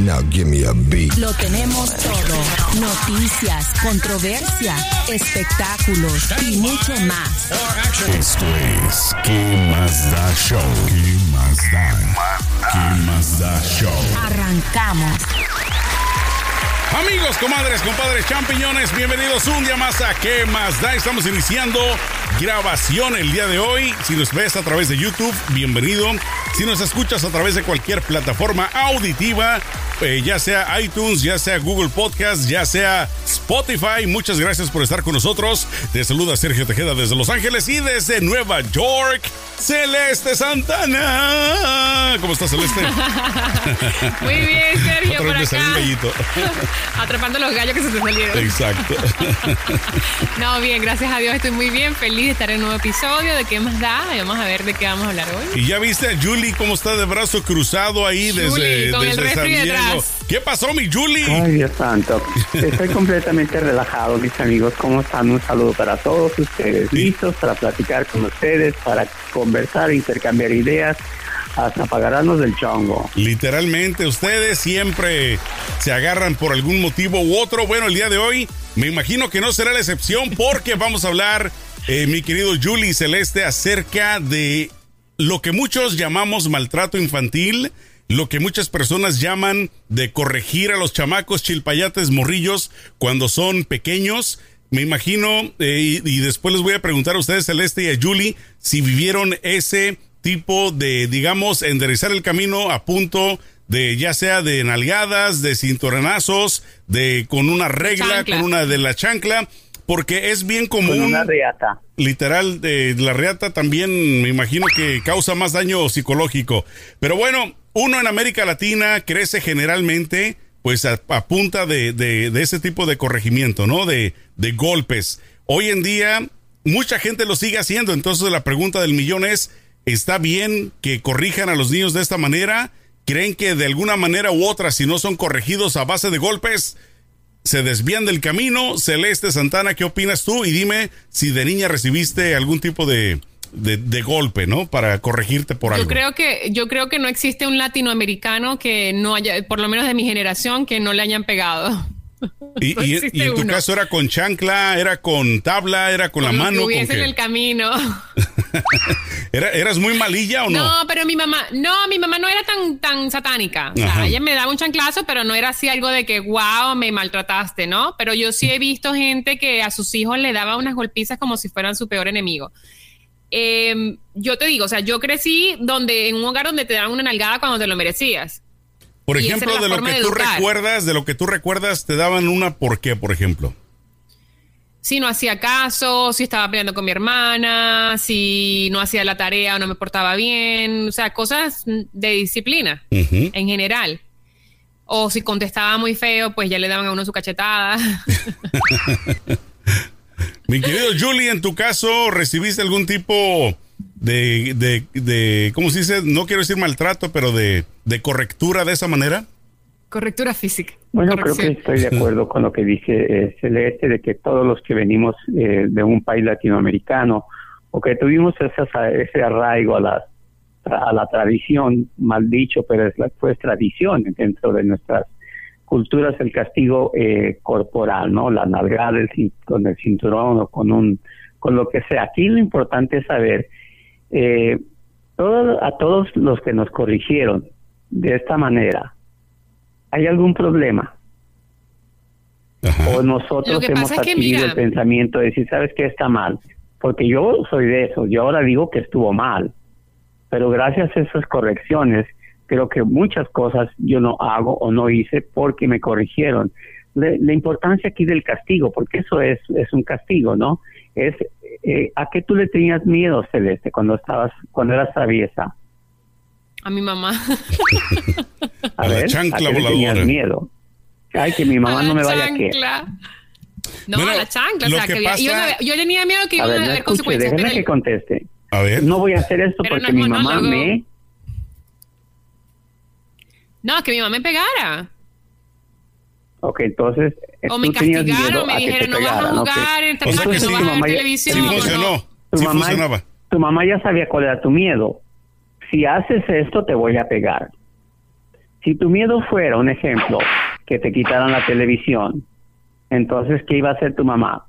Now give me a beat. Lo tenemos todo. Noticias, controversia, espectáculos y mucho más. Esto es ¿Qué más da show? ¿Qué más da? ¿Qué más da show? Arrancamos. Amigos, comadres, compadres, champiñones, bienvenidos un día más a ¿Qué más da? Estamos iniciando grabación el día de hoy. Si nos ves a través de YouTube, bienvenido. Si nos escuchas a través de cualquier plataforma auditiva, eh, ya sea iTunes, ya sea Google Podcast, ya sea Spotify, muchas gracias por estar con nosotros. Te saluda Sergio Tejeda desde Los Ángeles y desde Nueva York. Celeste Santana. ¿Cómo estás, Celeste? Muy bien, Sergio, Otra por vez me salió un acá. Atrapando los gallos que se te salieron. Exacto. No, bien, gracias a Dios estoy muy bien, feliz de estar en un nuevo episodio de ¿Qué más da? Y vamos a ver de qué vamos a hablar hoy. Y ya viste a Julie cómo está de brazo cruzado ahí Julie, desde, con el desde San refri Diego. detrás. ¿Qué pasó, mi Julie? Ay, Dios santo. Estoy completamente relajado, mis amigos. ¿Cómo están? Un saludo para todos ustedes. Listos para platicar con ustedes, para conversar, intercambiar ideas, hasta pagarnos del chongo. Literalmente, ustedes siempre se agarran por algún motivo u otro. Bueno, el día de hoy me imagino que no será la excepción porque vamos a hablar, eh, mi querido Julie Celeste, acerca de lo que muchos llamamos maltrato infantil, lo que muchas personas llaman de corregir a los chamacos chilpayates morrillos cuando son pequeños. Me imagino, eh, y, y después les voy a preguntar a ustedes, Celeste y a Julie, si vivieron ese tipo de, digamos, enderezar el camino a punto de ya sea de nalgadas, de cinturonazos, de con una regla, chancla. con una de la chancla, porque es bien común una reata. literal de la reata también me imagino que causa más daño psicológico. Pero bueno, uno en América Latina crece generalmente pues a, a punta de, de- de ese tipo de corregimiento, ¿no? De, de golpes. Hoy en día mucha gente lo sigue haciendo, entonces la pregunta del millón es, ¿está bien que corrijan a los niños de esta manera? ¿Creen que de alguna manera u otra, si no son corregidos a base de golpes, se desvían del camino. Celeste Santana, ¿qué opinas tú? Y dime si de niña recibiste algún tipo de, de, de golpe, ¿no? Para corregirte por algo. Yo creo que yo creo que no existe un latinoamericano que no haya, por lo menos de mi generación, que no le hayan pegado. Y, no y- existe y en tu uno. caso era con chancla, era con tabla, era con la lo que mano. ¿con en el camino. ¿Era- ¿Eras muy malilla o no? No, pero mi mamá, no, mi mamá no era tan, tan satánica. O sea, Ajá. ella me daba un chanclazo, pero no era así algo de que, wow, me maltrataste, ¿no? Pero yo sí he visto gente que a sus hijos le daba unas golpizas como si fueran su peor enemigo. Eh, yo te digo, o sea, yo crecí donde, en un hogar donde te daban una nalgada cuando te lo merecías. Por ejemplo, de lo que de tú recuerdas, de lo que tú recuerdas, te daban una por qué, por ejemplo. Si no hacía caso, si estaba peleando con mi hermana, si no hacía la tarea o no me portaba bien, o sea, cosas de disciplina en general. O si contestaba muy feo, pues ya le daban a uno su cachetada. Mi querido Julie, en tu caso, ¿recibiste algún tipo de, de, de ¿cómo se dice? No quiero decir maltrato, pero de, de correctura de esa manera? Correctura física. Bueno, creo que estoy de acuerdo con lo que dice eh, Celeste, de que todos los que venimos eh, de un país latinoamericano o que tuvimos esa- ese arraigo a la, a la tradición, mal dicho, pero es la, pues tradición dentro de nuestras culturas, el castigo eh, corporal, ¿no? La nalgada el con el cinturón o con un con lo que sea. Aquí lo importante es saber eh, todo- a todos los que nos corrigieron de esta manera, ¿hay algún problema? Ajá. o nosotros que hemos es que, adquirido mira- el pensamiento de decir, ¿sabes qué está mal? Porque yo soy de eso, yo ahora digo que estuvo mal, pero gracias a esas correcciones, creo que muchas cosas yo no hago o no hice porque me corrigieron. Le- la importancia aquí del castigo, porque eso es, es un castigo, ¿no? Es eh, a qué tú le tenías miedo, Celeste, cuando estabas, cuando eras traviesa. A mi mamá. A la chancla ¿a qué le tenías voladora. miedo? Ay, que mi mamá A no la me vaya a qué. chancla. No, Bueno, a la chancla. lo O sea, que que había- pasa- yo, yo tenía miedo que A iban ver, a no haber escuche, consecuencias. déjeme pero que conteste. A ver. No voy a hacer esto Pero no porque es mi mamá monólogo. me... No, que mi mamá me pegara. Ok, entonces... O tú me tenías miedo castigaron, me a que te dijeron, no vas a jugar, en esta no vas a ver televisión. Sí no, funcionó. Tu Sí mamá, funcionaba. tu mamá ya sabía cuál era tu miedo. Si haces esto, te voy a pegar. Si tu miedo fuera, un ejemplo, que te quitaran la televisión, entonces, ¿qué iba a hacer tu mamá?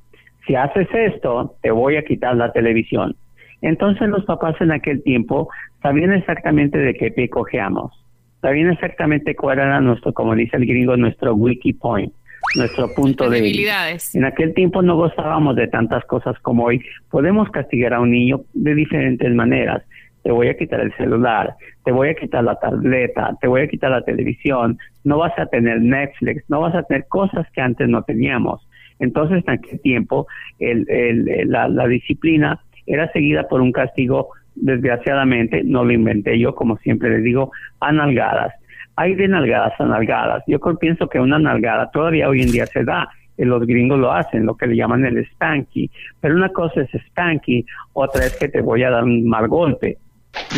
Si haces esto, te voy a quitar la televisión. Entonces los papás en aquel tiempo sabían exactamente de qué pie cojeamos. Sabían exactamente cuál era nuestro, como dice el gringo, nuestro wiki point, nuestro punto Las de debilidades. en aquel tiempo no gozábamos de tantas cosas como hoy. Podemos castigar a un niño de diferentes maneras. Te voy a quitar el celular, te voy a quitar la tableta, te voy a quitar la televisión, no vas a tener Netflix, no vas a tener cosas que antes no teníamos. Entonces, en aquel tiempo, el, el- el- la, la disciplina era seguida por un castigo, desgraciadamente, no lo inventé yo, como siempre les digo, a nalgadas. Hay de nalgadas a nalgadas. Yo pienso que una nalgada todavía hoy en día se da. eh, Los gringos lo hacen, lo que le llaman el spanky. Pero una cosa es spanky, otra es que te voy a dar un mal golpe.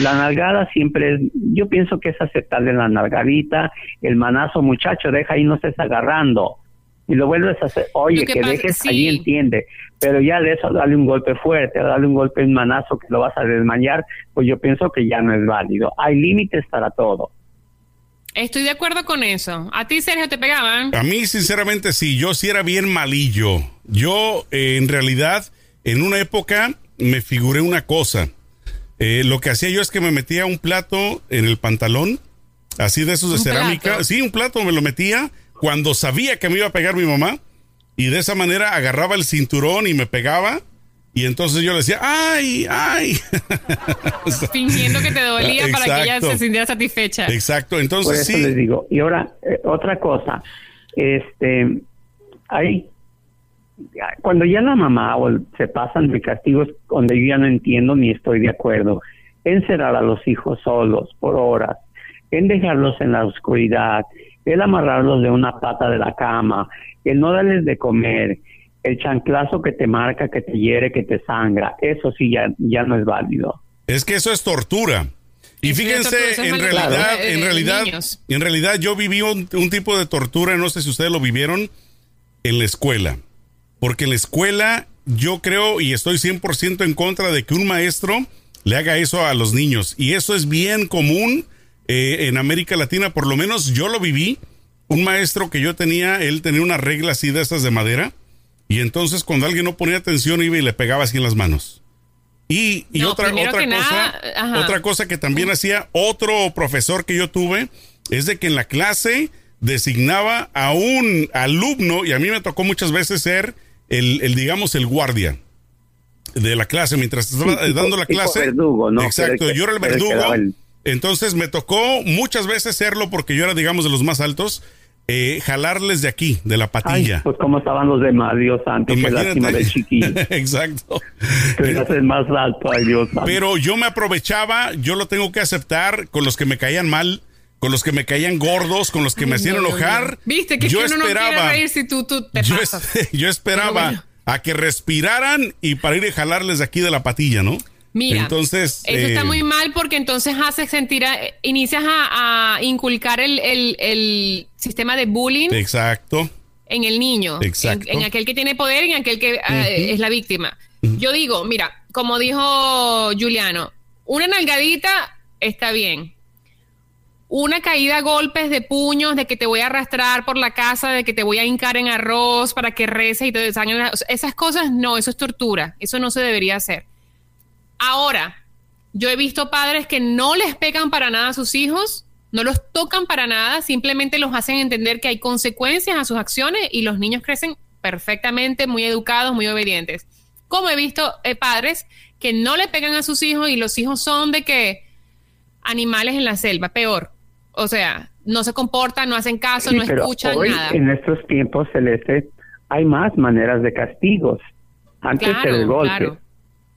La nalgada siempre es, yo pienso que es aceptable la nalgadita, el manazo, muchacho, deja ahí, no estés agarrando. Y lo vuelves a hacer, oye, que dejes sí. ahí, entiende. Pero ya de eso, dale un golpe fuerte, dale un golpe, un manazo que lo vas a desmayar, pues yo pienso que ya no es válido. Hay límites para todo. Estoy de acuerdo con eso. ¿A ti, Sergio, te pegaban? A mí, sinceramente, sí, yo sí era bien malillo. Yo, eh, en realidad, en una época me figuré una cosa. Eh, lo que hacía yo es que me metía un plato en el pantalón, así de esos de ¿Un cerámica. plato? Sí, un plato me lo metía cuando sabía que me iba a pegar mi mamá. Y de esa manera agarraba el cinturón y me pegaba. Y entonces yo le decía, ¡ay, ay! Fingiendo que te dolía para que ella Exacto. se sintiera satisfecha. Exacto, Por entonces eso les digo. Y ahora, eh, otra cosa, este, hay, cuando ya la mamá o el- se pasan de castigos donde yo ya no entiendo ni estoy de acuerdo, encerrar a los hijos solos por horas, en dejarlos en la oscuridad, el amarrarlos de una pata de la cama, el no darles de comer, el chanclazo que te marca, que te hiere, que te sangra, eso sí ya, ya no es válido. Es que eso es tortura. Y fíjense, en realidad, en de realidad, en realidad yo viví un, un tipo de tortura, no sé si ustedes lo vivieron, en la escuela. Porque en la escuela yo creo y estoy 100% en contra de que un maestro le haga eso a los niños. Y eso es bien común eh, en América Latina, por lo menos yo lo viví. Un maestro que yo tenía, él tenía una regla así de estas de madera. Y entonces cuando alguien no ponía atención iba y le pegaba así en las manos. Y, y No, otra, otra cosa, nada, otra cosa que también hacía otro profesor que yo tuve es de que en la clase designaba a un alumno y a mí me tocó muchas veces ser el, el, digamos el guardia de la clase mientras estaba dando la clase. verdugo, ¿no? Exacto, yo era el verdugo. Entonces me tocó muchas veces serlo porque yo era digamos de los más altos, eh, jalarles de aquí, de la Ay, patilla. pues cómo estaban los demás, Dios santo, qué lástima de chiquillo. Exacto. El más alto, ay Dios santo. Pero yo me aprovechaba, yo lo tengo que aceptar con los que me caían mal, con los que me caían gordos, con los que me hacían no, no, enojar. no. Viste que, yo es que uno no esperaba, quiere reír si tú, tú te yo, pasas. es- yo esperaba bueno. a que respiraran y para ir a jalarles de aquí de la patilla, ¿no? Mira, entonces eso está eh, muy mal porque entonces haces sentir, a- inicias a, a inculcar el, el- el sistema de bullying Exacto. en el niño, Exacto. En, en aquel que tiene poder y en aquel que eh, es la víctima. Yo digo, mira, como dijo Juliano, una nalgadita está bien. Una caída a golpes de puños, de que te voy a arrastrar por la casa, de que te voy a hincar en arroz para que reces y te desangren. la- o sea, Esas cosas no, eso es tortura. Eso no se debería hacer. Ahora, yo he visto padres que no les pegan para nada a sus hijos, no los tocan para nada, simplemente los hacen entender que hay consecuencias a sus acciones y los niños crecen perfectamente, muy educados, muy obedientes. Como he visto eh, padres que no le pegan a sus hijos y los hijos son de que animales en la selva, peor. O sea, no se comportan, no hacen caso, Sí, no pero escuchan hoy, nada. En estos tiempos, Celeste, hay más maneras de castigos. Antes Claro, era el golpe. claro.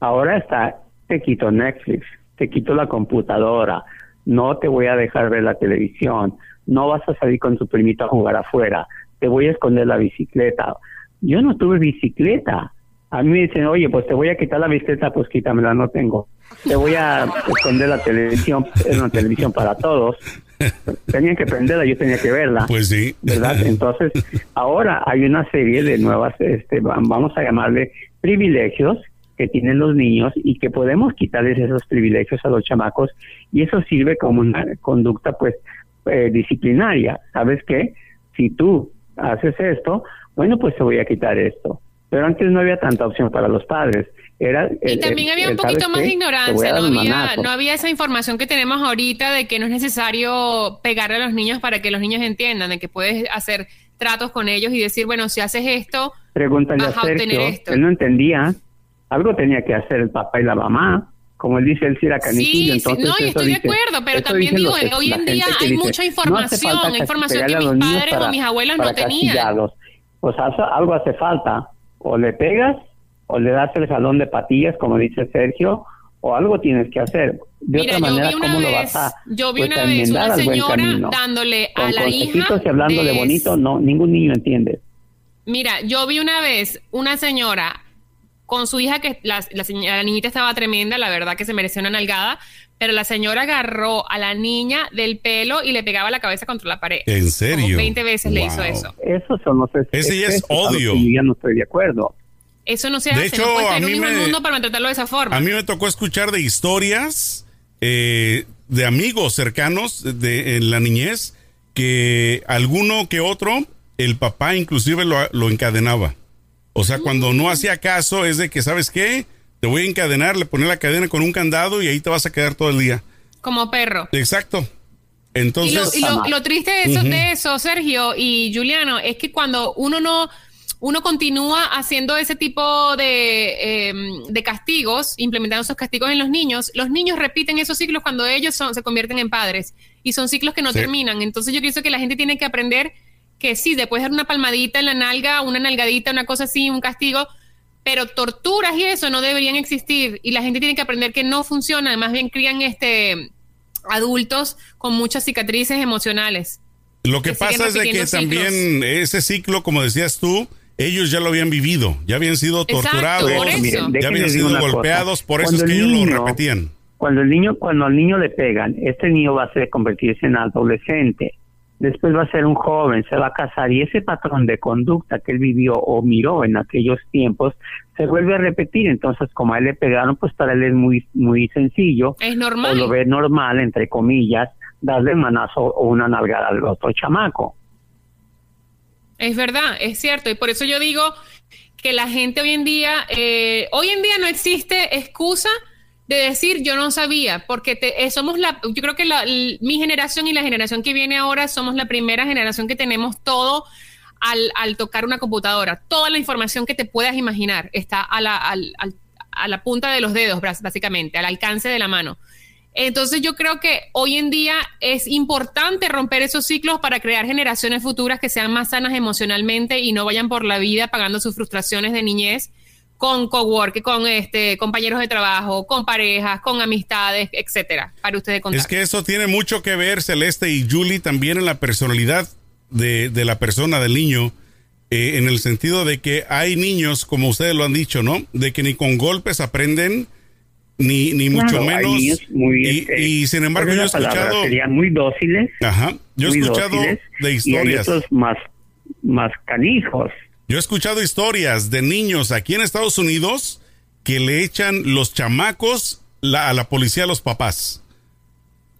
Ahora está, te quito Netflix, te quito la computadora, no te voy a dejar ver la televisión, no vas a salir con tu primito a jugar afuera, te voy a esconder la bicicleta. Yo no tuve bicicleta. A mí me dicen, oye, pues te voy a quitar la bicicleta, pues quítamela, no tengo. Te voy a esconder la televisión, es una televisión para todos. Tenían que prenderla, yo tenía que verla. Pues sí. ¿Verdad? Entonces, ahora hay una serie de nuevas, este, vamos a llamarle privilegios que tienen los niños y que podemos quitarles esos privilegios a los chamacos y eso sirve como una conducta pues eh, disciplinaria. ¿Sabes qué? Si tú haces esto, bueno, pues te voy a quitar esto. Pero antes no había tanta opción para los padres. Era y también había un poquito más de ignorancia, no había, no había esa información que tenemos ahorita de que no es necesario pegarle a los niños para que los niños entiendan, de que puedes hacer tratos con ellos y decir, bueno, si haces esto, Pregúntale vas a, obtener esto. Él no entendía, algo tenía que hacer el papá y la mamá. Como él dice, él sí era caniquillo. Sí, entonces no, y estoy de acuerdo, pero también digo, hoy en día hay mucha información, información que mis padres o mis abuelos no tenían. Pues algo hace falta, o le pegas o le das el salón de patillas, como dice Sergio, o algo tienes que hacer. De Mira, otra manera, yo vi una ¿cómo vez, lo vas a Yo vi pues, una vez una señora dándole a la hija. y hablando de... bonito, no, ningún niño entiende. Mira, yo vi una vez una señora con su hija, que la, la, la niñita estaba tremenda, la verdad que se mereció una nalgada, pero la señora agarró a la niña del pelo y le pegaba la cabeza contra la pared. ¿En serio? Como 20 veces le hizo eso. Eso son los Ese ya es odio. Yo ya no estoy de acuerdo. Eso no se de hace. Hecho, no a mí me, mundo para tratarlo de esa forma. A mí me tocó escuchar de historias eh, de amigos cercanos de, en la niñez que alguno que otro, el papá inclusive lo, lo encadenaba. O sea, cuando no hacía caso es de que, ¿sabes qué? Te voy a encadenar, le pones la cadena con un candado y ahí te vas a quedar todo el día. Como perro. Exacto. Entonces. Y lo, y lo, lo triste de eso, uh -huh. de eso, Sergio y Juliano, es que cuando uno no uno continúa haciendo ese tipo de, eh, de, castigos, implementando esos castigos en los niños, los niños repiten esos ciclos cuando ellos son, se convierten en padres y son ciclos que no sí. terminan. Entonces yo pienso que la gente tiene que aprender que sí, después de dar una palmadita en la nalga, una nalgadita, una cosa así, un castigo, pero torturas y eso no deberían existir y la gente tiene que aprender que no funciona, más bien crían este adultos con muchas cicatrices emocionales. Lo que, que pasa es de que ciclos. también ese ciclo, como decías tú, ellos ya lo habían vivido, ya habían sido torturados, Exacto, ya habían sido golpeados, cosa. por eso cuando es que ellos niño, lo repetían. Cuando el niño, cuando al niño le pegan, este niño va a ser convertirse en adolescente, después va a ser un joven, se va a casar y ese patrón de conducta que él vivió o miró en aquellos tiempos se vuelve a repetir. Entonces, como a él le pegaron, pues para él es muy muy sencillo. Es normal. O lo ve normal, entre comillas, darle manazo o una nalgada al otro chamaco. Es verdad, es cierto. Y por eso yo digo que la gente hoy en día, eh, hoy en día no existe excusa de decir yo no sabía, porque te, eh, somos la, yo creo que la, mi generación y la generación que viene ahora somos la primera generación que tenemos todo al, al tocar una computadora. Toda la información que te puedas imaginar está a la, al, a la punta de los dedos, básicamente, al alcance de la mano. Entonces yo creo que hoy en día es importante romper esos ciclos para crear generaciones futuras que sean más sanas emocionalmente y no vayan por la vida pagando sus frustraciones de niñez con cowork, con este compañeros de trabajo, con parejas, con amistades, etcétera, para ustedes contar. Es que eso tiene mucho que ver, Celeste y Julie, también en la personalidad de, de la persona, del niño, eh, en el sentido de que hay niños, como ustedes lo han dicho, ¿no? De que ni con golpes aprenden, ni, ni claro, mucho menos. Muy, y, este, y, sin embargo, yo he escuchado. Serían muy dóciles. Ajá. Yo he escuchado dóciles, de historias. Y hay otros más, más canijos. Yo he escuchado historias de niños aquí en Estados Unidos que le echan los chamacos la, a la policía a los papás.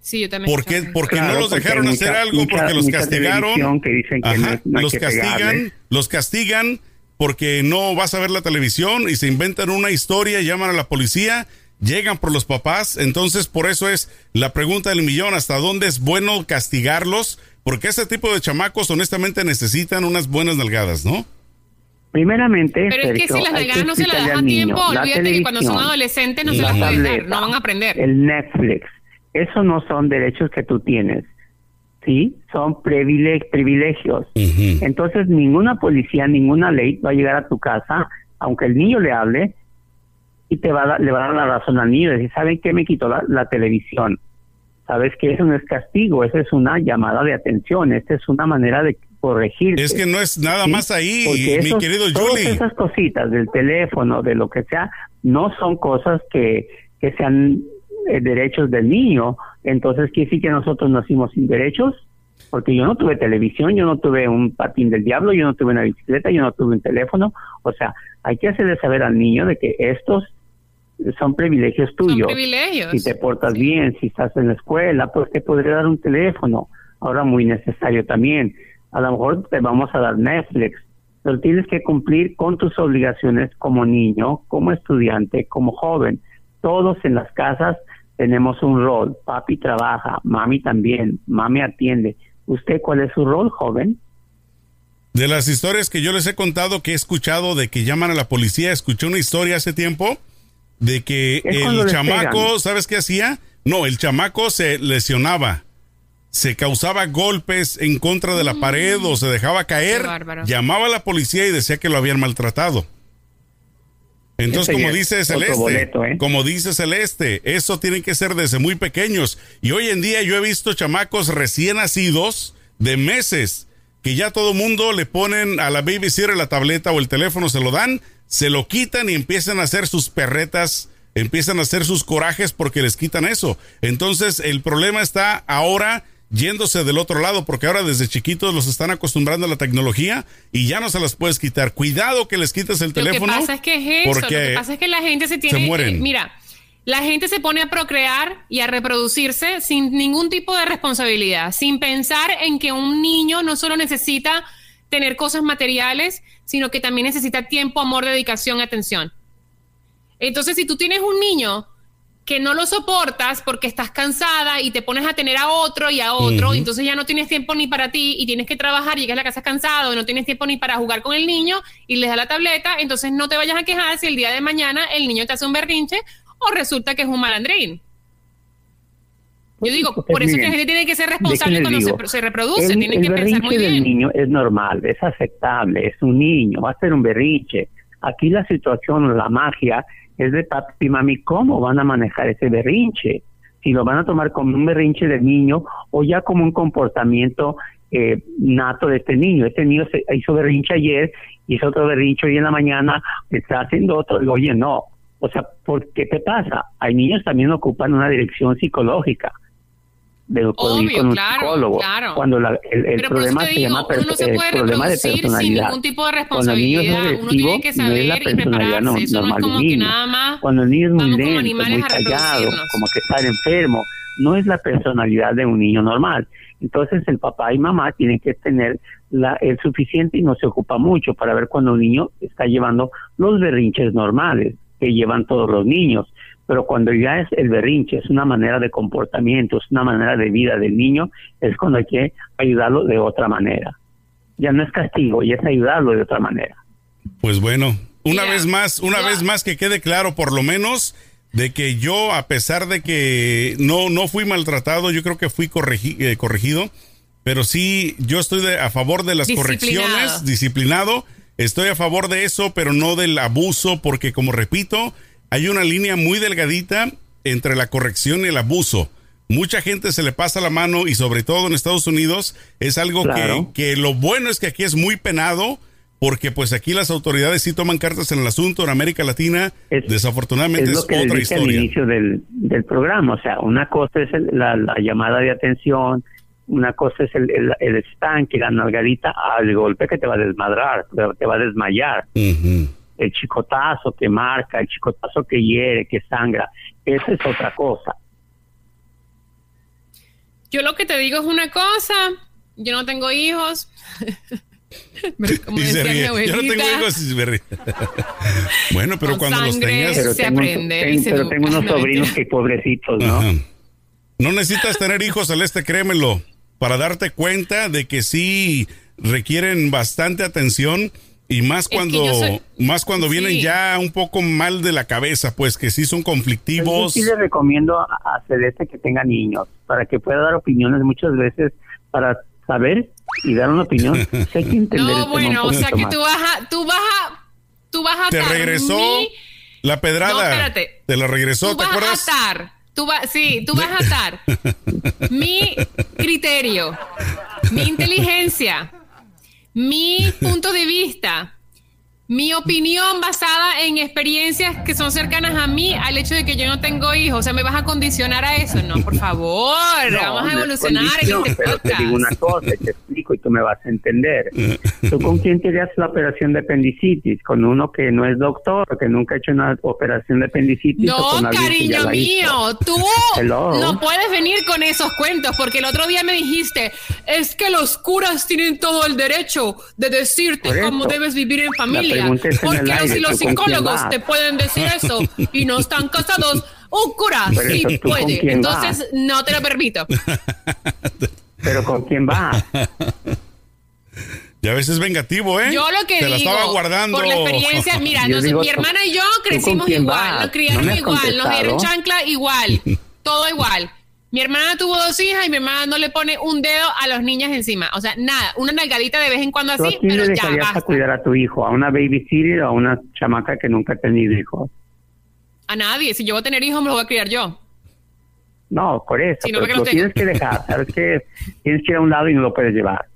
Sí, yo también. ¿Por qué? Porque claro, no los dejaron mucha, hacer algo, mucha, porque los castigaron. Que dicen que Ajá, no, no los que castigan, los castigan porque no vas a ver la televisión y se inventan una historia, llaman a la policía, llegan por los papás. Entonces, por eso es la pregunta del millón, ¿hasta dónde es bueno castigarlos? Porque ese tipo de chamacos honestamente necesitan unas buenas nalgadas, ¿no? Primeramente, pero es que si las nalgadas no se las das a tiempo, olvídate que cuando son adolescentes no se las pueden dar, no van a aprender. El Netflix, eso no son derechos que tú tienes, ¿sí? Son privilegios. Uh -huh. Entonces, ninguna policía, ninguna ley va a llegar a tu casa, aunque el niño le hable, y te va a dar, le va a dar la razón al niño, decir, ¿saben qué? Me quitó la, la televisión. Sabes que eso no es castigo, esa es una llamada de atención, esta es una manera de, corregir. Es que no es nada más ahí, Porque mi esos- querido todas Julie. esas cositas del teléfono, de lo que sea, no son cosas que, que sean eh, derechos del niño. Entonces, ¿quiere decir que nosotros nacimos sin derechos? Porque yo no tuve televisión, yo no tuve un patín del diablo, yo no tuve una bicicleta, yo no tuve un teléfono. O sea, hay que hacerle saber al niño de que estos son privilegios Son tuyos. privilegios. Si te portas bien, si estás en la escuela, pues te podría dar un teléfono. Ahora muy necesario también. A lo mejor te vamos a dar Netflix, pero tienes que cumplir con tus obligaciones como niño, como estudiante, como joven. Todos en las casas tenemos un rol. Papi trabaja, mami también, mami atiende. ¿Usted cuál es su rol, joven? De las historias que yo les he contado, que he escuchado de que llaman a la policía, escuché una historia hace tiempo de que el chamaco. ¿sabes qué hacía? No, el chamaco se lesionaba, se causaba golpes en contra de la pared o se dejaba caer, llamaba a la policía y decía que lo habían maltratado. Entonces, como dice Celeste, boleto, ¿eh? como dice Celeste, eso tiene que ser desde muy pequeños. Y hoy en día yo he visto chamacos recién nacidos de meses que ya todo mundo le ponen a la babysitter la tableta o el teléfono, se lo dan, se lo quitan y empiezan a hacer sus perretas, empiezan a hacer sus corajes porque les quitan eso. Entonces el problema está ahora yéndose del otro lado porque ahora desde chiquitos los están acostumbrando a la tecnología y ya no se las puedes quitar. Cuidado que les quites el Lo que teléfono. pasa es que es eso. Lo porque que pasa es que la gente se tiene. mueren. eh, mira, la gente se pone a procrear y a reproducirse sin ningún tipo de responsabilidad, sin pensar en que un niño no solo necesita tener cosas materiales, sino que también necesita tiempo, amor, dedicación, atención. Entonces, si tú tienes un niño que no lo soportas porque estás cansada y te pones a tener a otro y a otro, y entonces ya no tienes tiempo ni para ti y tienes que trabajar, llegas a la casa cansado y no tienes tiempo ni para jugar con el niño y les da la tableta, entonces no te vayas a quejar si el día de mañana el niño te hace un berrinche o resulta que es un malandrín. Yo digo, Pues por eso es que la gente tiene que ser ¿de qué responsable cuando digo? se, se reproduce, El, el que pensar berrinche muy del bien. niño es normal, es aceptable, es un niño, va a ser un berrinche. Aquí la situación, la magia, es de papi y mami, ¿cómo van a manejar ese berrinche? Si lo van a tomar como un berrinche del niño o ya como un comportamiento eh, nato de este niño. Este niño se hizo berrinche ayer, hizo otro berrinche hoy en la mañana, está haciendo otro, y, oye, no. O sea, ¿por qué te pasa? Hay niños también ocupan una dirección psicológica de ir Obvio, con un claro, psicólogo. claro. Cuando la- el, el problema se digo, llama uno no se puede problema de sin personalidad. ningún tipo de Cuando el niño es responsabilidad. Uno agresivo, tiene que no es saber la y personalidad no-. Eso no es normal como que niño. nada más Cuando el niño es muy lento, muy callado, como que está enfermo, no es la personalidad de un niño normal. Entonces el papá y mamá tienen que tener la, el suficiente y no se ocupa mucho para ver cuando un niño está llevando los berrinches normales que llevan todos los niños. Pero cuando ya es el berrinche, es una manera de comportamiento, es una manera de vida del niño, es cuando hay que ayudarlo de otra manera. Ya no es castigo, ya es ayudarlo de otra manera. Pues bueno, una vez más, una vez más que quede claro, por lo menos, de que yo, a pesar de que no, no fui maltratado, yo creo que fui corregi- eh, corregido, pero sí, yo estoy de- a favor de las Disciplinado. correcciones, disciplinado, estoy a favor de eso, pero no del abuso, porque como repito, hay una línea muy delgadita entre la corrección y el abuso. Mucha gente se le pasa la mano y sobre todo en Estados Unidos es algo Claro. que, que lo bueno es que aquí es muy penado porque pues aquí las autoridades sí toman cartas en el asunto en América Latina Es- desafortunadamente es es, lo que les otra dije al inicio del, del programa. O sea, una cosa es el- la, la llamada de atención, una cosa es el, el, el estanque, la nalgadita al golpe que te va a desmadrar, te, va a desmayar. Ujú. El chicotazo que marca, el chicotazo que hiere, que sangra, esa es otra cosa. Yo lo que te digo es una cosa, yo no tengo hijos. Como decía mi yo no tengo hijos y se ríe. bueno pero Con cuando los tengas Pero Se tengo, aprende, ten- dice pero tengo unos no, sobrinos mentira. que pobrecitos, ¿no? Ajá. No necesitas tener hijos, Celeste, créemelo, para darte cuenta de que sí requieren bastante atención y más cuando yo soy- más cuando vienen Sí. ya un poco mal de la cabeza, pues que sí son Yo conflictivos. sí le recomiendo a, Celeste que tenga niños, para que pueda dar opiniones muchas veces, para saber y dar una opinión. Sí hay que entender el No, bueno, o sea que más. tú vas a, tú vas a, tú vas a Te atar regresó mi- la pedrada. No, espérate. Te la regresó, tú ¿te vas acuerdas? a atar, tú vas, sí, tú vas a atar mi criterio, mi inteligencia, mi punto de vista, mi opinión basada en experiencias que son cercanas a mí al hecho de que yo no tengo hijos. O sea, ¿me vas a condicionar a eso? No, por favor, No, vamos a evolucionar en este pero te digo una cosa te explico y tú me vas a entender. ¿Tú con quién querías la operación de apendicitis? ¿Con uno que no es doctor, que nunca ha hecho una operación de apendicitis? o No, con alguien que ya cariño hizo? mío, tú Hello. no puedes venir con esos cuentos porque el otro día me dijiste, es que los curas tienen todo el derecho de decirte cómo debes vivir en familia. El Porque aire, si los ¿tú con quién psicólogos te pueden decir eso y no están casados, un cura Pero sí eso, ¿tú con puede. Entonces no te lo permito. ¿Pero con quién vas? Y a veces es vengativo, ¿eh? Yo lo que Te la digo, estaba guardando. por la experiencia, mira, digo, mi ¿tú- hermana y yo crecimos igual, vas? nos criaron ¿No me has igual, nos dieron chancla igual, todo igual. Mi hermana tuvo dos hijas y mi hermana no le pone un dedo a los niños encima. O sea, nada, una nalgadita de vez en cuando ¿Tú a así, pero ya dejarías a basta. cuidar a tu hijo? ¿A una babysitter o a una chamaca que nunca ha tenido hijos? A nadie. Si yo voy a tener hijos, me los voy a criar yo. No, por eso. No, pero lo tengo. tienes que dejar. Sabes que tienes que ir a un lado y no lo puedes llevar.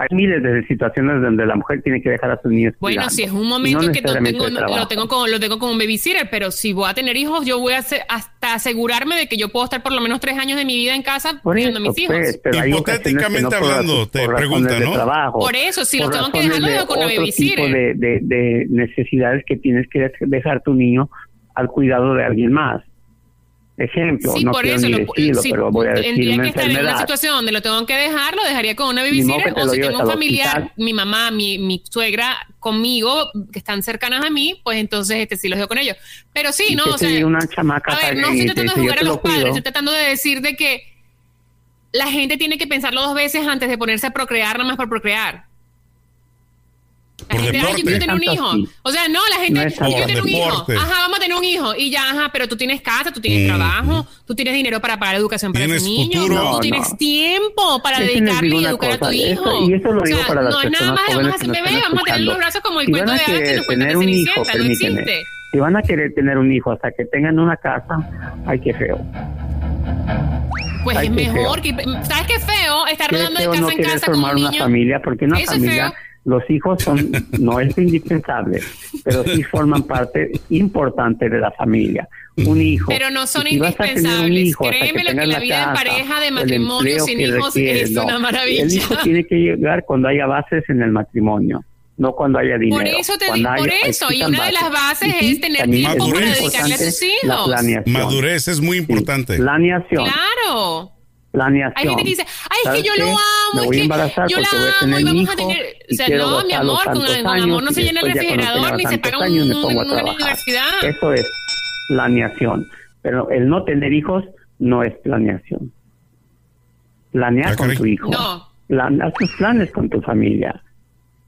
Hay miles de situaciones donde la mujer tiene que dejar a sus niños. Bueno, cuidando. si es un momento no que no tengo, lo tengo como lo tengo como un babysitter, pero si voy a tener hijos, yo voy a hacer, hasta asegurarme de que yo puedo estar por lo menos tres años de mi vida en casa Por cuidando a mis hijos. pues, pero Hipotéticamente no por hablando, razones- te por pregunta, ¿no? trabajo, Por eso, si lo por tengo que dejar, lo dejo con la otro babysitter. tipo de, de, de necesidades que tienes que dejar tu niño al cuidado de alguien más. Ejemplo, Sí, no por quiero eso, ni lo- decirlo, sí, pero voy a decir tendría una que estar en una enfermedad. situación donde lo tengo que dejar, lo dejaría con una babysitter, o si tengo un familiar, hospital. mi mamá, mi, mi suegra conmigo, que están cercanas a mí, pues entonces este sí los dejo con ellos. Pero sí, Y ¿no? O te sea, una chamaca a ver, no estoy tratando de jugar a los lo padres, estoy tratando de decir de que la gente tiene que pensarlo dos veces antes de ponerse a procrear, nada más por procrear. La Por gente, ay, yo deporte. quiero tener un hijo. O sea, no, la gente, No yo quiero tener un hijo. Deporte. Ajá, vamos a tener un hijo. Y ya, ajá, pero tú tienes casa, tú tienes Mm. trabajo, tú tienes dinero para pagar educación para Tienes ese niño. futuro. No, tú No, tienes no. tiempo para Déjenles dedicarle y una educar a tu hijo. eso- y eso lo O digo sea, para las no es nada más, vamos a hacer bebé, vamos a tener los brazos como el Si cuento de a hadas que querer nos cuentan de tener un hijo, Cenicienta, no permíteme. existe. Si van a querer tener un hijo hasta que tengan una casa, ay, qué feo. Pues Ay, es mejor que, ¿sabes qué feo? Estar rodando de casa no en casa con un una niño. familia, porque una Eso es familia, feo. Los hijos son, no es indispensable, pero sí forman parte importante de la familia. Un hijo. Pero no son Y si vas a tener un indispensables. hijo Créeme lo que tengas la vida en casa, pareja de matrimonio sin que hijos requiere, es no. una maravilla. El hijo tiene que llegar cuando haya bases en el matrimonio. No cuando haya dinero. Por eso te digo, por eso, y una de las bases sí, es tener tiempo es para dedicarle a tus hijos. planeación. Madurez es muy Sí, importante. Planeación. Claro. Planeación. Hay gente que dice, ay, es ¿Sabes que yo qué? lo amo, Me es voy a que embarazar yo la porque voy a amo y vamos a hijo tener, o sea, quiero no, mi amor, con, tantos con amor años no se llena el refrigerador ni se paga un, años me pongo a una trabajar. universidad. Eso es planeación. Pero el no tener hijos no es planeación. Planear con tu hijo. No. Plan- haz tus planes con tu familia.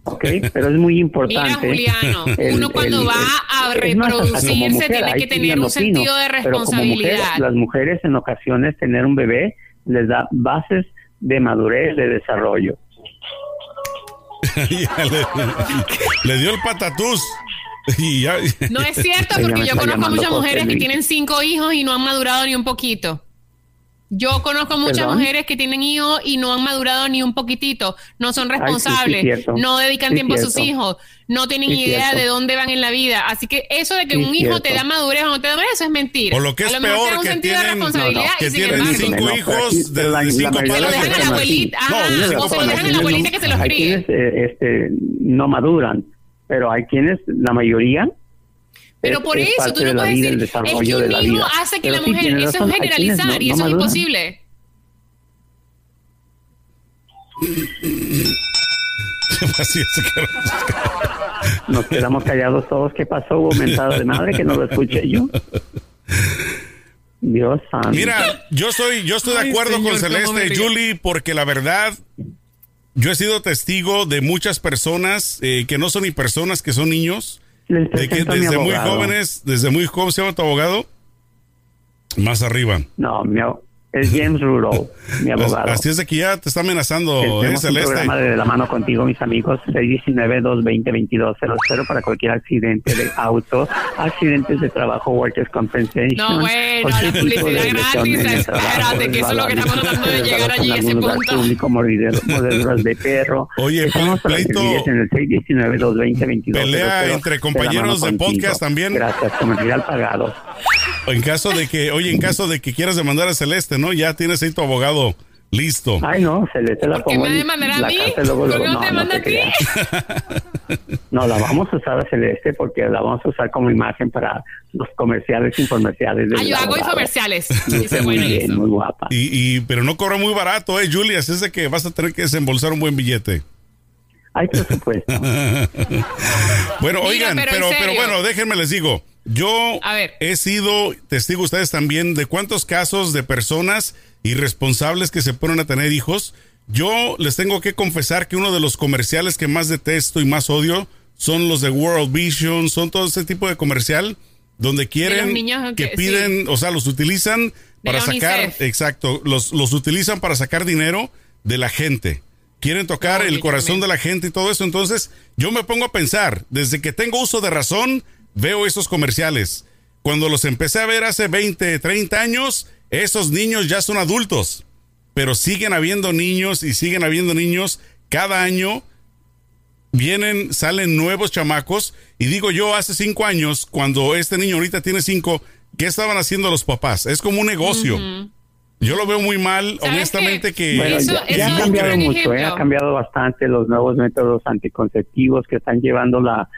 ¿Ok? Pero es muy Mira, importante. Juliano, el- uno cuando el- va a el- como reproducirse mujer, tiene que tener un no opino, sentido de pero como mujer, responsabilidad. las mujeres en ocasiones tener un bebé les da bases de madurez, de desarrollo. Ya le, le dio el patatús. Y ya, No es cierto, porque yo conozco llamando muchas mujeres que tienen cinco hijos y no han madurado ni un poquito. Yo conozco muchas ¿Perdón? mujeres que tienen hijos y no han madurado ni un poquitito, no son sí, sí, responsables, no dedican Sí, tiempo a sus hijos, no tienen Sí, idea cierto. de dónde van en la vida. Así que eso de que Sí, un hijo te da madurez o no te da madurez, eso es mentira. O lo que es a lo mejor peor, que sentido de tienen- responsabilidad no, no, que y sin tienen embargo, cinco No, hijos de, la- la cinco mayoría se lo dejan a la abuelita, o se lo dejan a la abuelita que se los hay críe. quienes eh, este, no maduran, pero hay quienes, la mayoría. Pero por es eso tú de no la puedes vida, el decir, es que un vida. hace que Pero la sí mujer, eso razón, es generalizar no- y no eso es imposible. Nos quedamos callados todos. ¿Qué pasó? Hubo mentada de madre que no lo escuché yo. Dios santo. Mira, yo soy, yo estoy de Ay, acuerdo señor, con Celeste río. Julie, porque la verdad, yo he sido testigo de muchas personas eh, que no son ni personas, que son niños, Les de que desde muy jóvenes, desde muy jóvenes, ¿se llama tu abogado? Más arriba. No, mi, Es James Rural, mi abogado. Así es de que ya te está amenazando, ¿eh, Tenemos un Celeste? programa de la mano contigo, mis amigos, 619-220-2200 para cualquier accidente de auto, accidentes de trabajo, workers' compensation. No, bueno, la tipo de publicidad gratis, espérate, que eso es lo que estamos tratando de llegar allí, ese punto. público, mordeduras de perro. Oye, Estamos pleito- en el 619-220-2200. Pelea entre compañeros de podcast también. Gracias, comercial pagado. En caso de que, oye, en caso de que quieras demandar a Celeste, ¿no? Ya tienes ahí tu abogado listo. Ay, no, Celeste la ¿Por qué pongo me demandará a la mí? cárcel luego, ¿Por luego. no te demanda te a ti? No, la vamos a usar a Celeste porque la vamos a usar como imagen para los comerciales y infomerciales. Ah, yo hago infomerciales. Muy bueno, bien, eso. muy guapa. Y, y, pero no cobra muy barato, ¿eh, Julia? Es de que vas a tener que desembolsar un buen billete. Hay presupuesto. Bueno, Mira, oigan, pero pero, bueno, déjenme les digo. Yo A ver. he sido testigo ustedes también de cuántos casos de personas irresponsables que se ponen a tener hijos. Yo les tengo que confesar que uno de los comerciales que más detesto y más odio son los de World Vision, son todo ese tipo de comercial donde quieren niños que que- piden, o sea, los utilizan para sacar, UNICEF. exacto, los, los utilizan para sacar dinero de la gente. Quieren tocar No, el corazón de la gente y todo eso. Entonces, yo me pongo a pensar, desde que tengo uso de razón, veo esos comerciales. Cuando los empecé a ver hace 20, 30 años, esos niños ya son adultos. Pero siguen habiendo niños y siguen habiendo niños. Cada año vienen, salen nuevos chamacos. Y digo yo, hace cinco años, cuando este niño ahorita tiene cinco, ¿qué estaban haciendo los papás? Es como un negocio. Yo lo veo muy mal, ¿Sabes honestamente, que... Bueno, Eso- ya, eso ya ha cambiado mucho, ¿eh? ha cambiado bastante los nuevos métodos anticonceptivos que están llevando la,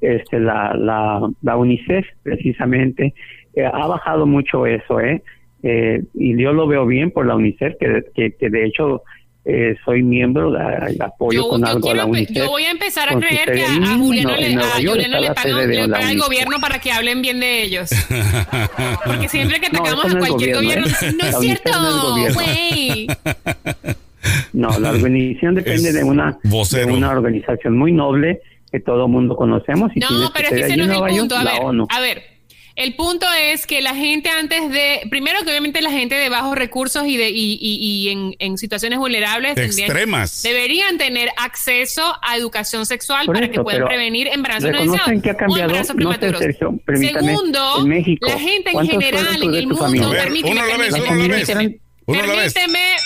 este, la, la, la UNICEF, precisamente. Eh, ha bajado mucho eso, ¿eh? Eh, y yo lo veo bien por la UNICEF, que, que, que de hecho eh, soy miembro, la, la apoyo Yo, con yo algo a la quiero, UNICEF. yo voy a empezar a creer que a, a Juliano en le, a York Juliano está le pagan, le paga el gobierno para que hablen bien de ellos. Porque siempre que No, atacamos no a cualquier gobierno, gobierno, ¿eh? no es cierto, no güey. No, la organización depende Es de una, de una organización muy noble que todo mundo conocemos. Y No, pero es sede que ese no es el York, punto. A ver, ONU. a ver. El punto es que la gente antes de, primero que obviamente la gente de bajos recursos y de y, y, y en, en situaciones vulnerables tendrían- Extremas. deberían tener acceso a educación sexual Por para que puedan prevenir embarazos no deseados que ha o cambiado, embarazos no sé, prematuros. Segundo, en México, la gente en ¿cuántos general en el mundo, ver, permíteme, uno a la vez, permíteme, uno a la vez. permíteme. Uno a la vez. permíteme,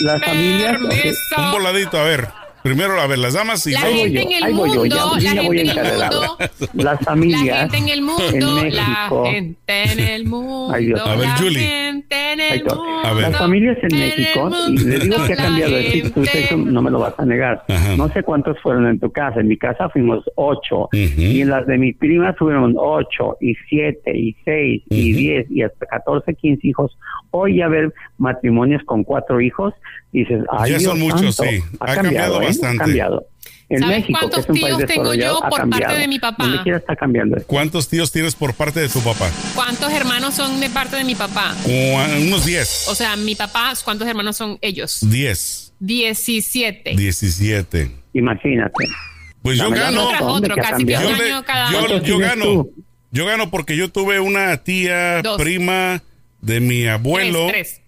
Primero, a ver, las damas y La luego- gente yo, en el ahí voy yo, ya, mundo, yo la ya voy gente en el mundo, Las La familias gente en el en mundo, la México. gente en el mundo, Ay, Dios. A ver, la Julie. Gente en el mundo. A ver. Las familias en el México, y le digo que ha cambiado el tú eso no me lo vas a negar. Ajá. No sé cuántos fueron en tu casa. En mi casa fuimos ocho. Ujú. Y en las de mis primas fueron ocho, y siete, y seis, y Ujú. diez, y hasta catorce, quince hijos. Hoy ya ver matrimonios con cuatro hijos, dices, ay, Ya Dios son muchos, santo, sí. Ha, Ha cambiado, cambiado ¿eh? bastante. Ha cambiado. En ¿Sabes México, que cuántos es un país tíos tengo yo por parte de mi papá? Donde quiera está cambiando esto. ¿Cuántos tíos tienes por parte de tu papá? ¿Cuántos hermanos son de parte de mi papá? Como unos 10. O sea, mi papá, ¿cuántos hermanos son ellos? 10. 17. 17. Imagínate. Pues yo gano. Uno tras ¿Dónde otro, que casi que un? Yo, año cada yo- año. ¿Cuántos yo tienes gano. tú? Yo gano porque yo tuve una tía Dos. prima de mi abuelo Tres, tres.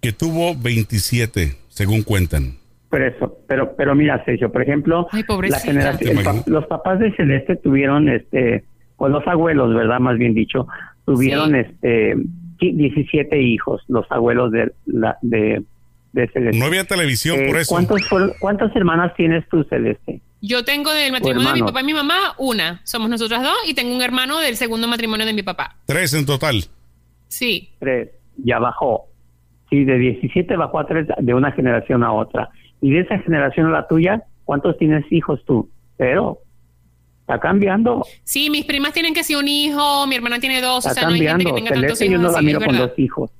que tuvo 27, según cuentan. Pero eso, pero, pero mira, Sergio, por ejemplo, Ay, la los papás de Celeste tuvieron, este, o los abuelos, ¿verdad? Más bien dicho, tuvieron, Sí. este, qui- 17 hijos, los abuelos de, la, de, de Celeste. No había televisión Eh, por eso. ¿cuántos ¿Cuántas hermanas tienes tú, Celeste? Yo tengo del matrimonio de mi papá y mi mamá una. Somos nosotras dos y tengo un hermano del segundo matrimonio de mi papá. Tres en total. Sí. Tres, ya bajó. Sí, de 17 bajó a tres de una generación a otra. Y de esa generación a la tuya, ¿cuántos tienes hijos tú? Cero. Está cambiando. Sí, mis primas tienen que ser un hijo, mi hermana tiene dos, o Está sea, no hay gente cambiando. que tenga tantos Celeste yo hijos no la miro con dos hijos.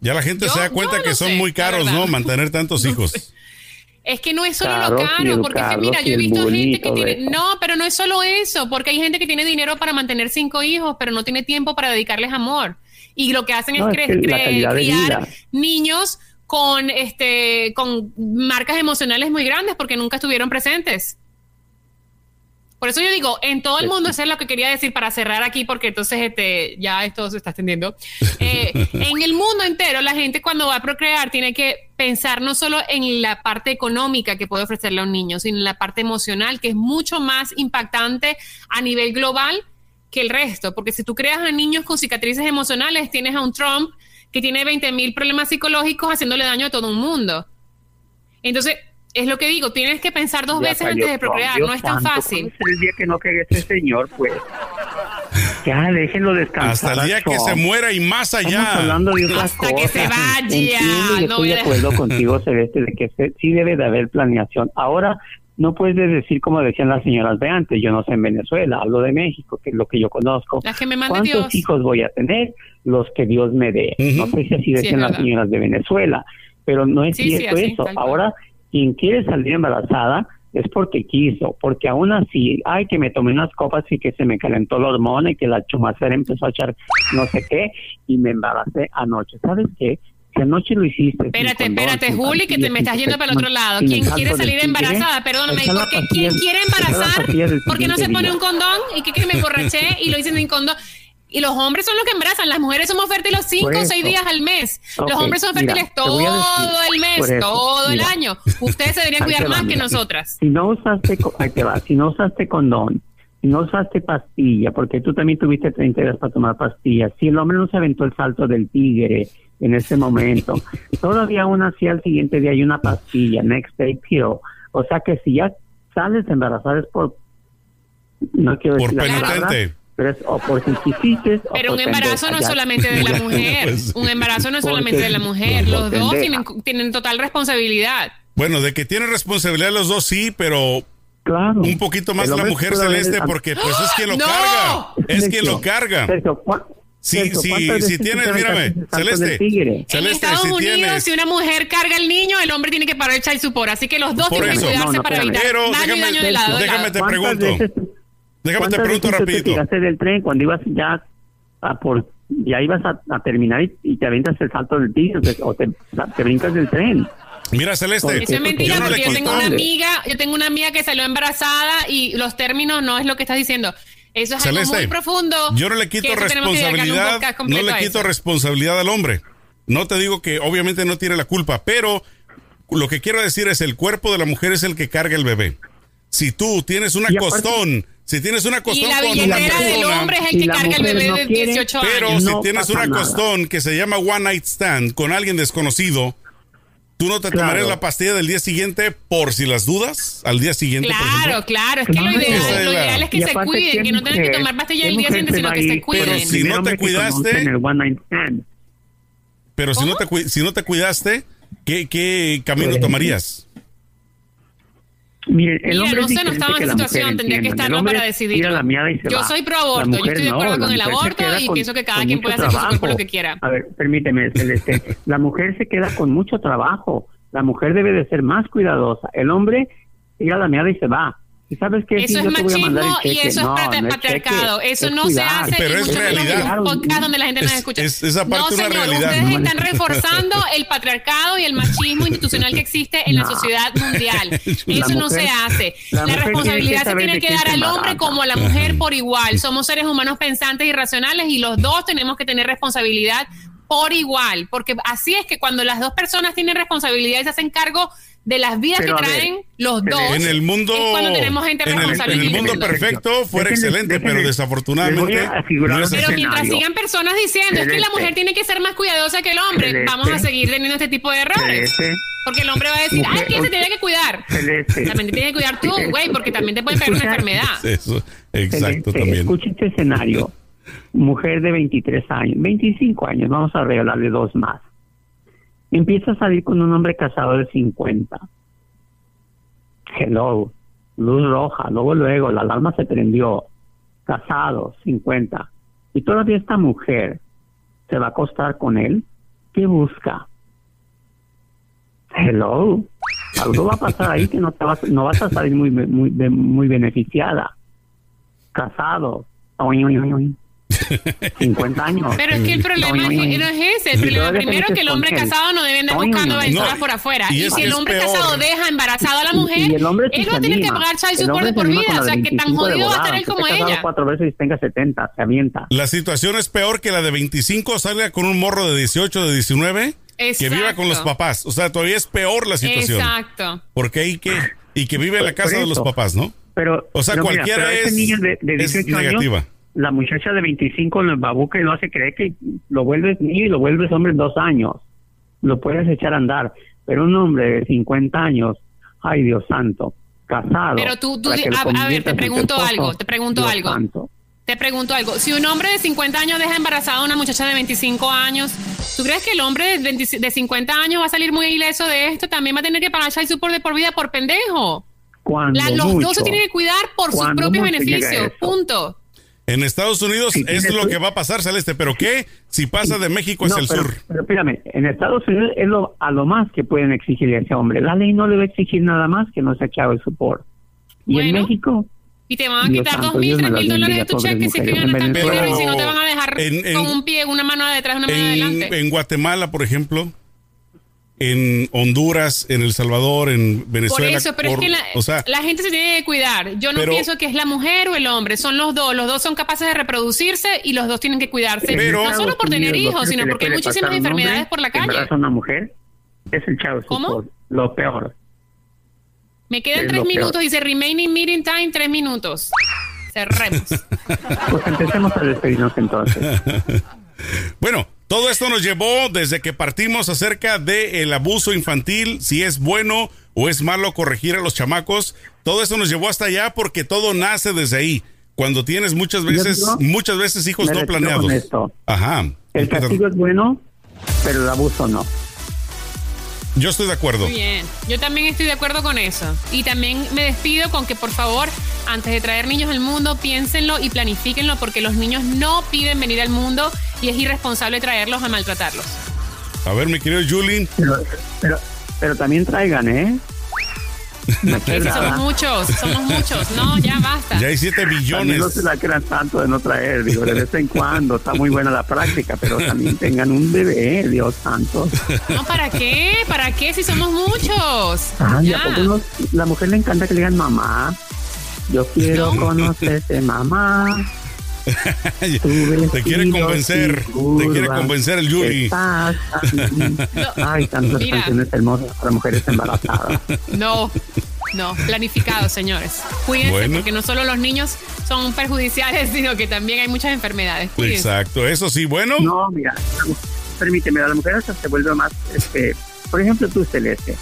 Ya la gente Yo- se da cuenta que son sé, muy caros. ¿no? Mantener tantos hijos. Es que no es solo Claro, lo caro, porque es que mira, yo he visto gente que tiene, eso. no, pero no es solo eso, porque hay gente que tiene dinero para mantener cinco hijos, pero no tiene tiempo para dedicarles amor. Y lo que hacen No, es, es que cre- criar niños con este con marcas emocionales muy grandes porque nunca estuvieron presentes. Por eso yo digo, en todo el mundo, eso es lo que quería decir para cerrar aquí, porque entonces este, ya esto se está extendiendo. Eh, en el mundo entero, la gente cuando va a procrear tiene que pensar no solo en la parte económica que puede ofrecerle a un niño, sino en la parte emocional, que es mucho más impactante a nivel global que el resto. Porque si tú creas a niños con cicatrices emocionales, tienes a un Trump que tiene 20 mil problemas psicológicos haciéndole daño a todo un mundo. Entonces, es lo que digo, tienes que pensar dos Ya veces antes de procrear, no es tan fácil. ¿cuándo será el día que no caiga ese señor, pues. Ya, déjenlo descansar. Hasta el día que se muera y más Estamos allá. hablando de otras Hasta que cosas. se vaya, Entiendo y no estoy de acuerdo contigo, Celeste, de que se- sí debe de haber planeación. Ahora, no puedes decir como decían las señoras de antes, yo no sé en Venezuela, hablo de México, que es lo que yo conozco. Las que me mande ¿Cuántos Dios. hijos voy a tener? Los que Dios me dé. No sé si así Sí, decían las señoras de Venezuela, pero no es Sí, sí, cierto así, eso. Ahora, quien quiere salir embarazada es porque quiso, porque aún así, ay, que me tomé unas copas y que se me calentó la hormona y que la chumacera empezó a echar no sé qué y me embaracé anoche. ¿Sabes qué? Si anoche lo hiciste. Espérate, espérate, Juli, que te me estás yendo para el otro lado. ¿Quién quiere salir embarazada? Perdóname, porque pastilla- ¿quién quiere embarazar? del Porque no se pone un condón y que, que me emborraché y lo hice sin condón. Y los hombres son los que embarazan, las mujeres somos fértiles cinco o Por seis días al mes. los hombres son fértiles decir, todo el por mes, eso, todo el año. Ustedes se deberían cuidar va, más que nosotras. Si no usaste, ahí te va, si no usaste condón, si no usaste pastilla, porque tú también tuviste 30 días para tomar pastillas, si el hombre no se aventó el salto del tigre en ese momento, todavía aún así al siguiente día hay una pastilla, next day pill, o sea que si ya sales embarazada es por, no quiero Por decir la palabra, penitente. pero es o por Pero un por embarazo no es solamente de la mujer. Pues, Un embarazo no es Porque- solamente de la mujer. Los dos tienen, tienen total responsabilidad. Bueno, de que tienen responsabilidad los dos, sí, pero Claro. un poquito más la mujer celeste, porque pues es quien lo ¡No! carga. Es quien lo carga. Sergio, ¿cuá- Sí, sí, ¿cuántas si tienes, mírame, Celeste. en Estados si Unidos, tienes- si una mujer carga al niño, el hombre tiene que parar el child support. Así que los dos Por tienen eso. que cuidarse No, no, para evitar Pero daño y déjame- daño de lado. déjame te ¿Cuántas pregunto. veces- Déjame te ¿Cuántas pregunto te rapidito. del tren cuando ibas ya a por ya ibas a, a terminar y, y te aventas el salto del tigre o te, o te, te brincas del tren? Mira, Celeste. Eso es mentira yo no le porque yo tengo una amiga, yo tengo una amiga que salió embarazada y los términos no es lo que estás diciendo. Eso es algo muy profundo. Yo no le quito responsabilidad, no le quito responsabilidad al hombre. No te digo que obviamente no tiene la culpa, pero lo que quiero decir es el cuerpo de la mujer es el que carga el bebé. Si tú tienes una Y aparte- costón, si tienes una Y costón la con una billetera del hombre es el y que la carga el bebé no de quiere, 18 pero años. si No tienes una nada. costón que se llama one night stand con alguien desconocido, ¿tú no te Claro. tomarías la pastilla del día siguiente por si las dudas? Al día siguiente, Claro, claro, es que lo Claro. ideal, es lo ideal es que se cuiden, ¿qué que no tengan que tomar pastillas qué el día siguiente, sino que se cuiden. Pero si no te cuidaste-. Pero si no, te, si no te cuidaste, ¿qué, qué camino tomarías? El Mira, hombre no sé, estaba en situación, tendría que estarlo hombre para se Yo va. soy pro aborto, yo estoy de acuerdo con el aborto y con- pienso que cada con quien puede hacer con trabajo. lo que quiera. A ver, permíteme, Celeste. La mujer se queda con mucho trabajo. La mujer debe de ser más cuidadosa. El hombre tira la miada y se va. ¿Y sabes qué? Eso Sí, es machismo y eso es no patriarcado. Eso es no se hace Pero es en realidad. podcast donde la gente nos Es- escucha. es- esa parte no, señor, realidad. ustedes están reforzando el patriarcado y el machismo institucional que existe en la sociedad mundial. Eso no se hace. la responsabilidad se tiene que dar al hombre como a la mujer por igual. Somos seres humanos pensantes y racionales y los dos tenemos que tener responsabilidad por igual, porque así es que cuando las dos personas tienen responsabilidad y se hacen cargo de las vidas Pero, que ver, traen los dos. En el mundo, cuando tenemos gente en el, en responsable. el y mundo independiente. perfecto fuera excelente, pero desafortunadamente no es Pero mientras sigan personas diciendo es que la mujer tiene que ser más cuidadosa que el hombre, Celeste. vamos a seguir teniendo este tipo de errores. Celeste, Porque el hombre va a decir, Mujer, ay, ¿quién se tiene que cuidar? Celeste. También te tienes que cuidar tú, güey, porque también te puede pegar una enfermedad. Eso, exacto, Celeste, también. Escucha este escenario. Mujer de 23 años, 25 años, vamos a regalarle dos más. Empieza a salir con un hombre casado de 50. Hello, luz roja, luego, luego, la alarma se prendió. Casado, 50. Y todavía esta mujer se va a acostar con él. ¿Qué busca? Hello, algo va a pasar ahí que no te vas, no vas a salir muy, muy, muy beneficiada casado. 50 años. Pero es que el problema No, no, es- no. no es ese. El Y problema primero que el hombre casado no debe andar buscando No. por afuera. Y Y, si el hombre peor. casado deja embarazada a la mujer, Y el hombre él va a tener que pagar child support por vida. O la sea, que tan 25 de jodido va a estar él como ella. cuatro veces y tenga 70, se avienta. La situación es peor que la de 25 salga con un morro de 18, de 19, que viva con los papás. O sea, todavía es peor la situación. Exacto. Porque hay que... Y que vive en la casa de los papás, ¿no? Pero, O sea, pero mira, cualquiera es- niño de, de es 18 negativa. La muchacha de 25 lo embabuca y lo hace creer que lo vuelves niño y lo vuelves hombre en dos años. Lo puedes echar a andar. Pero un hombre de 50 años, ay Dios santo, casado. Pero tú- tú a- a ver, te pregunto esposo, algo, te pregunto Dios algo. santo. Te pregunto algo. Si un hombre de 50 años deja embarazada a una muchacha de 25 años, ¿tú crees que el hombre de, 20 de 50 años va a salir muy ileso de esto? También va a tener que pagar child support de por vida por pendejo. La- los mucho, dos se tienen que cuidar por sus propios beneficios. Punto. En Estados Unidos Si es tienes lo tu- que va a pasar, Celeste. ¿Pero qué? Si pasa de México hacia No, el pero, sur. pero espérame, en Estados Unidos es lo, a lo más que pueden exigirle a ese hombre. La ley no le va a exigir nada más que no se echado el support. Y en Bueno. México, Y te van a quitar dos mil, tres mil dólares de tu cheque si En dinero y si no te van a dejar En- en- con un pie, una mano detrás, una mano En, adelante. en Guatemala, por ejemplo, en Honduras, en El Salvador, en Venezuela. Por eso, pero por- es que la, o sea, la gente se tiene que cuidar. Yo no Pero- pienso que es la mujer o el hombre, son los dos. Los dos son capaces de reproducirse y los dos tienen que cuidarse. Pero- no solo por tener hijos, sino porque hay muchísimas hombre enfermedades por la calle. a una mujer es el chavo ¿Cómo? Lo peor. Me quedan es tres lo peor. minutos, dice remaining meeting time, tres minutos. Cerremos. Pues empecemos a despedirnos entonces. Bueno, todo esto nos llevó desde que partimos acerca del abuso infantil, si es bueno o es malo corregir a los chamacos. Todo esto nos llevó hasta allá porque todo nace desde ahí. Cuando tienes muchas veces, digo, muchas veces hijos no planeados. Ajá. El castigo es bueno, pero el abuso no. Yo estoy de acuerdo. Muy bien. Yo también estoy de acuerdo con eso. Y también me despido con que, por favor, antes de traer niños al mundo, piénsenlo y planifíquenlo porque los niños no piden venir al mundo y es irresponsable traerlos a maltratarlos. A ver, mi querido Julien. Pero, pero, pero también traigan, ¿eh? Que somos muchos, somos muchos. No, ya basta. Ya hay 7 También no billones. se la crean tanto de no traer, digo, de vez en cuando está muy buena la práctica, pero también tengan un bebé, Dios santo. No, ¿para qué? ¿Para qué si somos muchos? Ay, Ya. ¿a poco no- la mujer le encanta que le digan mamá. Yo quiero No. conocerte, mamá. Te quiere convencer, te quiere convencer el Yuri. Ay, tantas Mira. canciones hermosas para mujeres embarazadas. No, no, planificado, señores. Cuídense Bueno. porque no solo los niños son perjudiciales, sino que también hay muchas enfermedades. Cuídense. Exacto, eso sí, bueno. No, mira, permíteme, la mujer hasta se vuelve más, este, por ejemplo, tú, Celeste,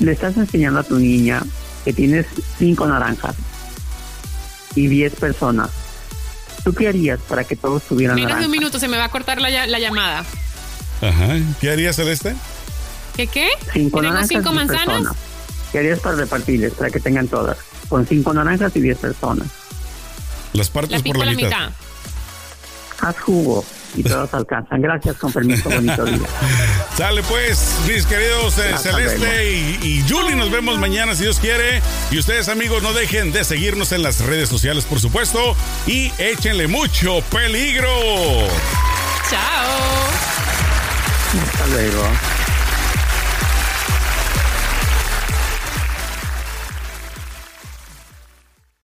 le estás enseñando a tu niña que tienes cinco naranjas y diez personas. ¿Tú qué harías para que todos tuvieran Menos de un minuto se me va a cortar la, ya- la llamada. Ajá. ¿Qué haría Celeste? ¿Qué qué? Cinco ¿Tenemos naranjas, cinco manzanas? personas. ¿Qué harías para repartirles, para que tengan todas? Con cinco naranjas y diez personas. Las partes La por la la mitad. mitad. Haz jugo y todos alcanzan. Gracias, con permiso, bonito día. Sale pues, mis queridos eh, Celeste y, y Julie. Nos vemos mañana si Dios quiere. Y ustedes, amigos, no dejen de seguirnos en las redes sociales, por supuesto. Y échenle mucho peligro. Chao. Hasta luego.